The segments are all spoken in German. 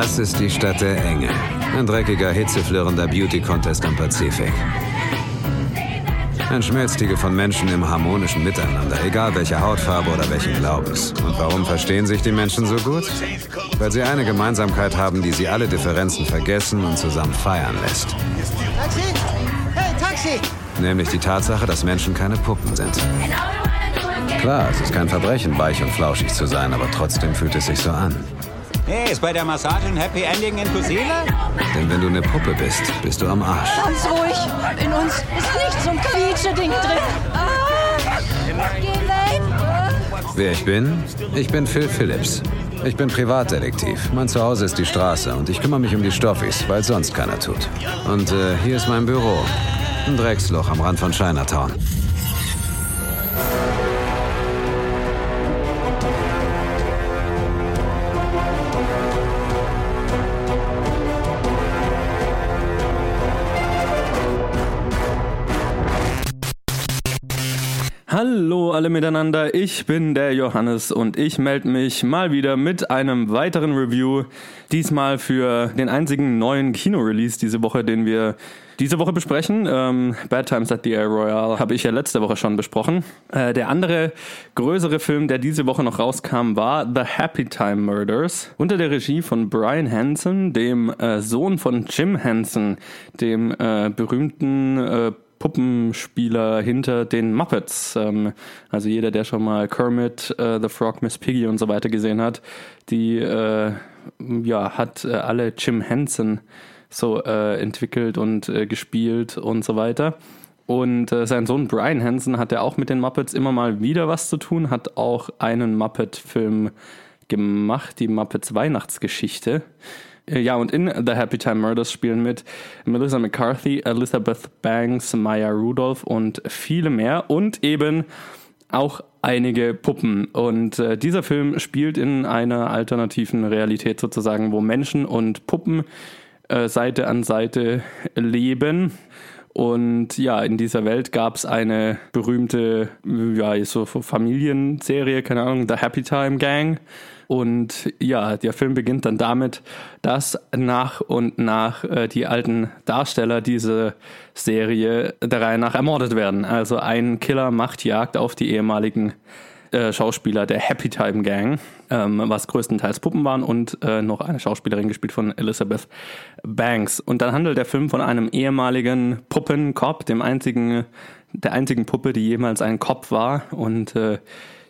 Das ist die Stadt der Engel. Ein dreckiger, hitzeflirrender Beauty-Contest am Pazifik. Ein Schmelztiegel von Menschen im harmonischen Miteinander, egal welche Hautfarbe oder welchen Glaubens. Und warum verstehen sich die Menschen so gut? Weil sie eine Gemeinsamkeit haben, die sie alle Differenzen vergessen und zusammen feiern lässt. Taxi? Hey, Taxi! Nämlich die Tatsache, dass Menschen keine Puppen sind. Klar, es ist kein Verbrechen, weich und flauschig zu sein, aber trotzdem fühlt es sich so an. Hey, ist bei der Massage ein Happy Ending inklusive? Denn wenn du eine Puppe bist, bist du am Arsch. Ganz ruhig. In uns ist nicht so ein Quietsche-Ding drin. Ah, geh weg. Wer ich bin? Ich bin Phil Phillips. Ich bin Privatdetektiv. Mein Zuhause ist die Straße und ich kümmere mich um die Stoffis, weil sonst keiner tut. Und äh, hier ist mein Büro. Ein Drecksloch am Rand von Chinatown. Hallo alle miteinander, ich bin der Johannes und ich melde mich mal wieder mit einem weiteren Review. Diesmal für den einzigen neuen Kino-Release diese Woche, den wir diese Woche besprechen. Ähm, Bad Times at the Air Royale habe ich ja letzte Woche schon besprochen. Äh, der andere größere Film, der diese Woche noch rauskam, war The Happy Time Murders unter der Regie von Brian Hansen, dem äh, Sohn von Jim Henson, dem äh, berühmten äh, Puppenspieler hinter den Muppets. Ähm, also jeder, der schon mal Kermit, äh, The Frog, Miss Piggy und so weiter gesehen hat, die äh, ja, hat äh, alle Jim Henson so äh, entwickelt und äh, gespielt und so weiter. Und äh, sein Sohn Brian Henson hat ja auch mit den Muppets immer mal wieder was zu tun, hat auch einen Muppet-Film gemacht, die Muppets Weihnachtsgeschichte. Äh, ja, und in The Happy Time Murders spielen mit Melissa McCarthy, Elizabeth Banks, Maya Rudolph und viele mehr und eben auch einige Puppen. Und äh, dieser Film spielt in einer alternativen Realität sozusagen, wo Menschen und Puppen äh, Seite an Seite leben. Und ja, in dieser Welt gab es eine berühmte, ja, so Familienserie, keine Ahnung, The Happy Time Gang. Und ja, der Film beginnt dann damit, dass nach und nach äh, die alten Darsteller diese Serie der Reihe nach ermordet werden. Also ein Killer macht Jagd auf die ehemaligen äh, Schauspieler der Happy Time Gang, ähm, was größtenteils Puppen waren und äh, noch eine Schauspielerin gespielt von Elizabeth Banks. Und dann handelt der Film von einem ehemaligen Puppenkopf, dem einzigen, der einzigen Puppe, die jemals ein Kopf war und äh,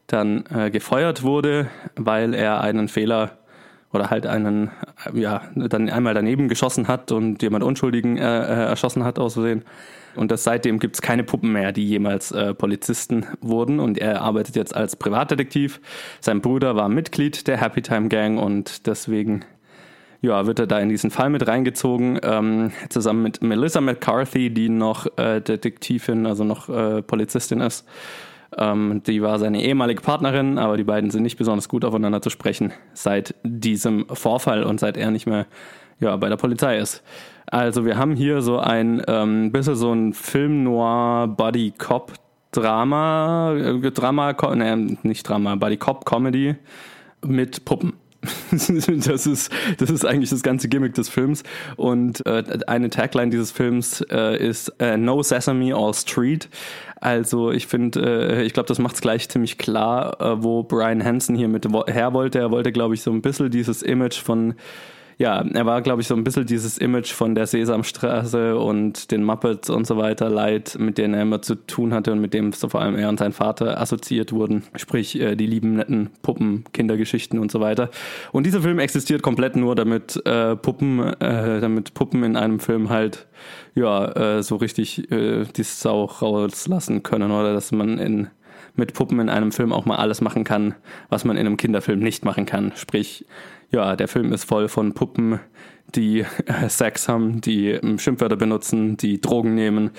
dann äh, gefeuert wurde, weil er einen Fehler oder halt einen, ja, dann einmal daneben geschossen hat und jemand Unschuldigen äh, äh, erschossen hat aus Versehen. Und das seitdem gibt es keine Puppen mehr, die jemals äh, Polizisten wurden. Und er arbeitet jetzt als Privatdetektiv. Sein Bruder war Mitglied der Happy Time Gang und deswegen ja, wird er da in diesen Fall mit reingezogen, ähm, zusammen mit Melissa McCarthy, die noch äh, Detektivin, also noch äh, Polizistin ist. Ähm, die war seine ehemalige Partnerin, aber die beiden sind nicht besonders gut aufeinander zu sprechen seit diesem Vorfall und seit er nicht mehr ja, bei der Polizei ist. Also wir haben hier so ein ähm, bisschen so ein Film Noir Buddy Cop Drama, äh, Drama, ne, nicht Drama, Buddy Cop Comedy mit Puppen. das ist, das ist eigentlich das ganze Gimmick des Films. Und äh, eine Tagline dieses Films äh, ist äh, No Sesame All Street. Also ich finde, äh, ich glaube, das macht es gleich ziemlich klar, äh, wo Brian Hansen hier mit her wollte. Er wollte, glaube ich, so ein bisschen dieses Image von ja, er war, glaube ich, so ein bisschen dieses Image von der Sesamstraße und den Muppets und so weiter leid, mit denen er immer zu tun hatte und mit dem so vor allem er und sein Vater assoziiert wurden. Sprich, äh, die lieben, netten Puppen, Kindergeschichten und so weiter. Und dieser Film existiert komplett nur, damit äh, Puppen, äh, damit Puppen in einem Film halt ja äh, so richtig äh, die Sau rauslassen können oder dass man in mit Puppen in einem Film auch mal alles machen kann, was man in einem Kinderfilm nicht machen kann. Sprich, ja, der Film ist voll von Puppen, die äh, Sex haben, die ähm, Schimpfwörter benutzen, die Drogen nehmen.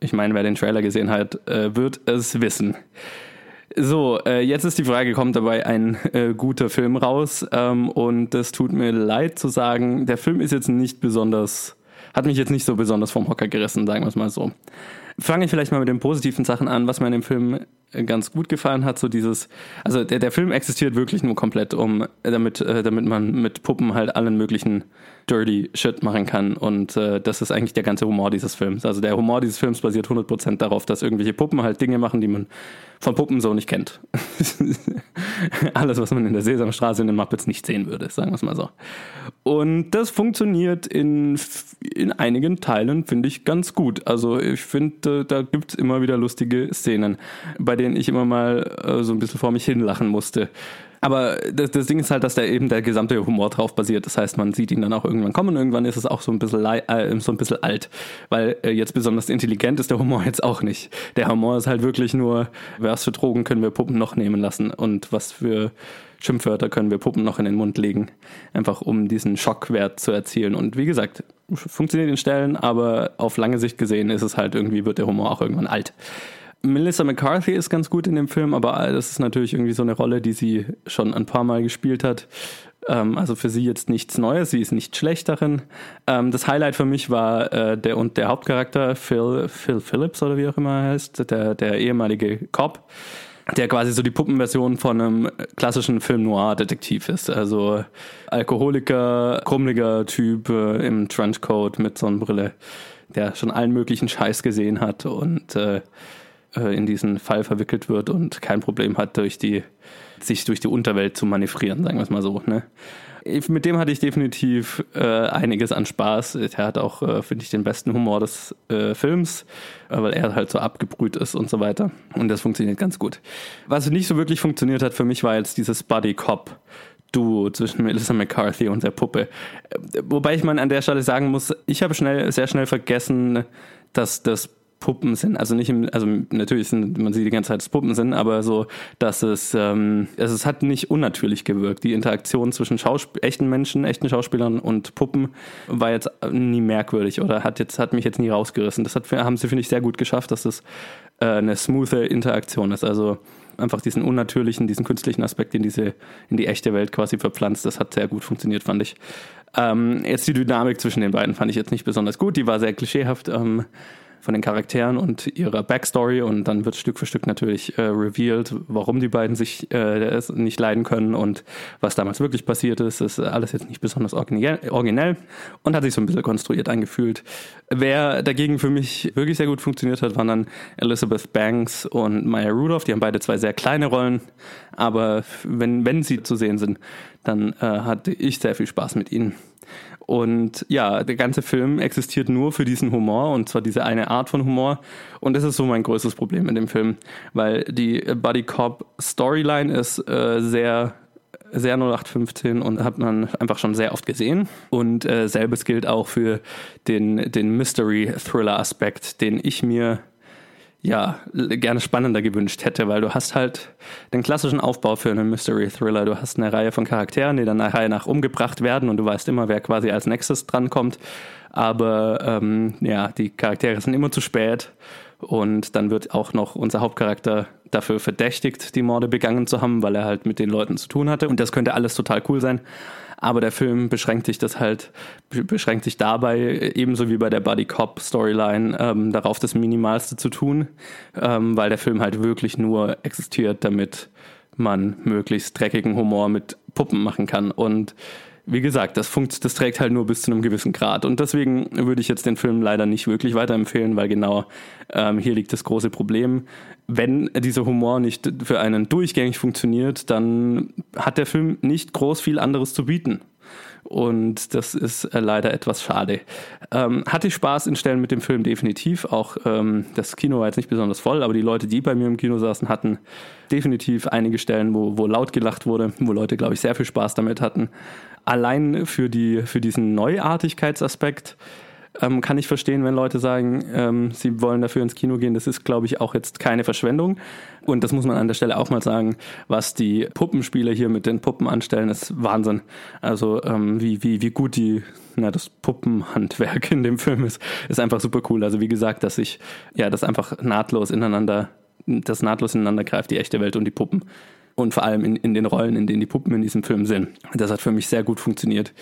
Ich meine, wer den Trailer gesehen hat, äh, wird es wissen. So, äh, jetzt ist die Frage, kommt dabei ein guter Film raus? Ähm, und es tut mir leid zu sagen, der Film ist jetzt nicht besonders, hat mich jetzt nicht so besonders vom Hocker gerissen, sagen wir es mal so. Fange ich vielleicht mal mit den positiven Sachen an. Was mir in dem Film ganz gut gefallen hat, so dieses, also der, der Film existiert wirklich nur komplett, um damit, äh, damit man mit Puppen halt allen möglichen dirty Shit machen kann. Und äh, das ist eigentlich der ganze Humor dieses Films. Also der Humor dieses Films basiert 100% darauf, dass irgendwelche Puppen halt Dinge machen, die man von Puppen so nicht kennt. Alles, was man in der Sesamstraße in den Muppets nicht sehen würde, sagen wir es mal so. Und das funktioniert in, in einigen Teilen, finde ich, ganz gut. Also ich finde, da gibt es immer wieder lustige Szenen, bei denen ich immer mal äh, so ein bisschen vor mich hinlachen musste. Aber das, das, Ding ist halt, dass da eben der gesamte Humor drauf basiert. Das heißt, man sieht ihn dann auch irgendwann kommen irgendwann ist es auch so ein bisschen, äh, so ein bisschen alt. Weil äh, jetzt besonders intelligent ist der Humor jetzt auch nicht. Der Humor ist halt wirklich nur, was für Drogen können wir Puppen noch nehmen lassen und was für Schimpfwörter können wir Puppen noch in den Mund legen. Einfach um diesen Schockwert zu erzielen. Und wie gesagt, funktioniert in Stellen, aber auf lange Sicht gesehen ist es halt irgendwie, wird der Humor auch irgendwann alt. Melissa McCarthy ist ganz gut in dem Film, aber das ist natürlich irgendwie so eine Rolle, die sie schon ein paar Mal gespielt hat. Ähm, also für sie jetzt nichts Neues, sie ist nicht schlecht darin. Ähm, das Highlight für mich war äh, der und der Hauptcharakter Phil, Phil Phillips oder wie auch immer er heißt, der, der ehemalige Cop der quasi so die Puppenversion von einem klassischen Film Noir-Detektiv ist. Also Alkoholiker, krummeliger Typ äh, im Trenchcoat mit Sonnenbrille, der schon allen möglichen Scheiß gesehen hat und äh, äh, in diesen Fall verwickelt wird und kein Problem hat, durch die, sich durch die Unterwelt zu manövrieren, sagen wir es mal so. Ne? Mit dem hatte ich definitiv äh, einiges an Spaß. Er hat auch, äh, finde ich, den besten Humor des äh, Films, äh, weil er halt so abgebrüht ist und so weiter. Und das funktioniert ganz gut. Was nicht so wirklich funktioniert hat für mich, war jetzt dieses Buddy Cop. Duo zwischen Melissa McCarthy und der Puppe. Äh, wobei ich mal an der Stelle sagen muss, ich habe schnell, sehr schnell vergessen, dass das Puppen sind. Also nicht im, also natürlich sind, man sieht die ganze Zeit, dass Puppen sind, aber so, dass es, ähm, also es hat nicht unnatürlich gewirkt. Die Interaktion zwischen Schausp echten Menschen, echten Schauspielern und Puppen war jetzt nie merkwürdig oder hat jetzt, hat mich jetzt nie rausgerissen. Das hat, haben sie, finde ich, sehr gut geschafft, dass es äh, eine smooth Interaktion ist. Also einfach diesen unnatürlichen, diesen künstlichen Aspekt in diese, in die echte Welt quasi verpflanzt. Das hat sehr gut funktioniert, fand ich. Ähm, jetzt die Dynamik zwischen den beiden fand ich jetzt nicht besonders gut. Die war sehr klischeehaft. Ähm, von den Charakteren und ihrer Backstory und dann wird Stück für Stück natürlich äh, revealed, warum die beiden sich äh, nicht leiden können und was damals wirklich passiert ist. Das ist alles jetzt nicht besonders originell und hat sich so ein bisschen konstruiert angefühlt. Wer dagegen für mich wirklich sehr gut funktioniert hat, waren dann Elizabeth Banks und Maya Rudolph. Die haben beide zwei sehr kleine Rollen, aber wenn, wenn sie zu sehen sind, dann äh, hatte ich sehr viel Spaß mit ihnen. Und ja, der ganze Film existiert nur für diesen Humor und zwar diese eine Art von Humor. Und das ist so mein größtes Problem in dem Film, weil die Buddy Cop Storyline ist äh, sehr sehr 0815 und hat man einfach schon sehr oft gesehen. Und äh, selbes gilt auch für den, den Mystery-Thriller-Aspekt, den ich mir ja, gerne spannender gewünscht hätte, weil du hast halt den klassischen Aufbau für einen Mystery Thriller. Du hast eine Reihe von Charakteren, die dann nach Reihe nach umgebracht werden und du weißt immer, wer quasi als nächstes drankommt. Aber ähm, ja, die Charaktere sind immer zu spät und dann wird auch noch unser Hauptcharakter dafür verdächtigt, die Morde begangen zu haben, weil er halt mit den Leuten zu tun hatte. Und das könnte alles total cool sein. Aber der Film beschränkt sich das halt, beschränkt sich dabei, ebenso wie bei der Buddy Cop Storyline, ähm, darauf das Minimalste zu tun, ähm, weil der Film halt wirklich nur existiert, damit man möglichst dreckigen Humor mit Puppen machen kann. Und wie gesagt, das, funkt, das trägt halt nur bis zu einem gewissen Grad. Und deswegen würde ich jetzt den Film leider nicht wirklich weiterempfehlen, weil genau ähm, hier liegt das große Problem. Wenn dieser Humor nicht für einen durchgängig funktioniert, dann hat der Film nicht groß viel anderes zu bieten. Und das ist äh, leider etwas schade. Ähm, hatte ich Spaß in Stellen mit dem Film definitiv. Auch ähm, das Kino war jetzt nicht besonders voll, aber die Leute, die bei mir im Kino saßen, hatten definitiv einige Stellen, wo, wo laut gelacht wurde, wo Leute, glaube ich, sehr viel Spaß damit hatten allein für, die, für diesen Neuartigkeitsaspekt ähm, kann ich verstehen, wenn Leute sagen, ähm, sie wollen dafür ins Kino gehen. Das ist, glaube ich, auch jetzt keine Verschwendung. Und das muss man an der Stelle auch mal sagen, was die Puppenspieler hier mit den Puppen anstellen, ist Wahnsinn. Also ähm, wie, wie, wie gut die, na, das Puppenhandwerk in dem Film ist, ist einfach super cool. Also wie gesagt, dass ich, ja, das einfach nahtlos ineinander, das nahtlos ineinander greift, die echte Welt und die Puppen und vor allem in, in den Rollen, in denen die Puppen in diesem Film sind. Das hat für mich sehr gut funktioniert.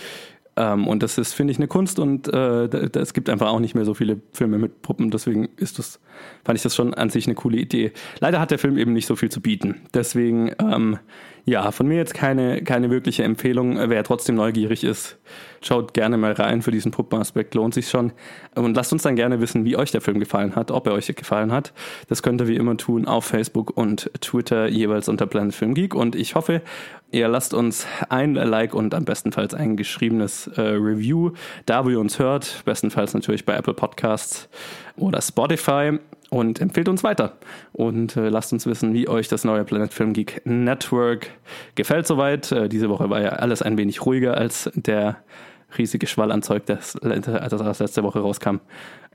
Ähm, und das ist, finde ich, eine Kunst und äh, es gibt einfach auch nicht mehr so viele Filme mit Puppen. Deswegen ist das, fand ich das schon an sich eine coole Idee. Leider hat der Film eben nicht so viel zu bieten. Deswegen, ähm, ja, von mir jetzt keine, keine wirkliche Empfehlung. Wer trotzdem neugierig ist, schaut gerne mal rein. Für diesen Puppenaspekt lohnt sich schon. Und lasst uns dann gerne wissen, wie euch der Film gefallen hat, ob er euch gefallen hat. Das könnt ihr wie immer tun auf Facebook und Twitter jeweils unter Planet Film Geek. Und ich hoffe, ihr lasst uns ein Like und am bestenfalls ein geschriebenes äh, Review da, wo ihr uns hört. Bestenfalls natürlich bei Apple Podcasts oder Spotify und empfehlt uns weiter. Und äh, lasst uns wissen, wie euch das neue Planet Film Geek Network gefällt soweit. Äh, diese Woche war ja alles ein wenig ruhiger als der riesige Schwall an Zeug, das, das letzte Woche rauskam.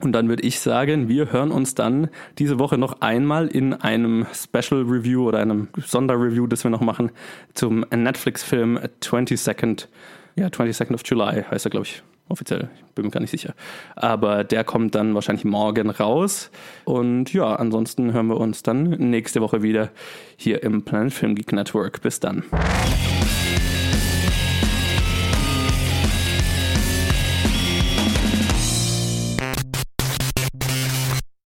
Und dann würde ich sagen, wir hören uns dann diese Woche noch einmal in einem Special Review oder einem Sonderreview, das wir noch machen, zum Netflix-Film 22nd, ja, 22nd of July heißt er, glaube ich offiziell, bin mir gar nicht sicher. Aber der kommt dann wahrscheinlich morgen raus. Und ja, ansonsten hören wir uns dann nächste Woche wieder hier im Planet Film Geek Network. Bis dann.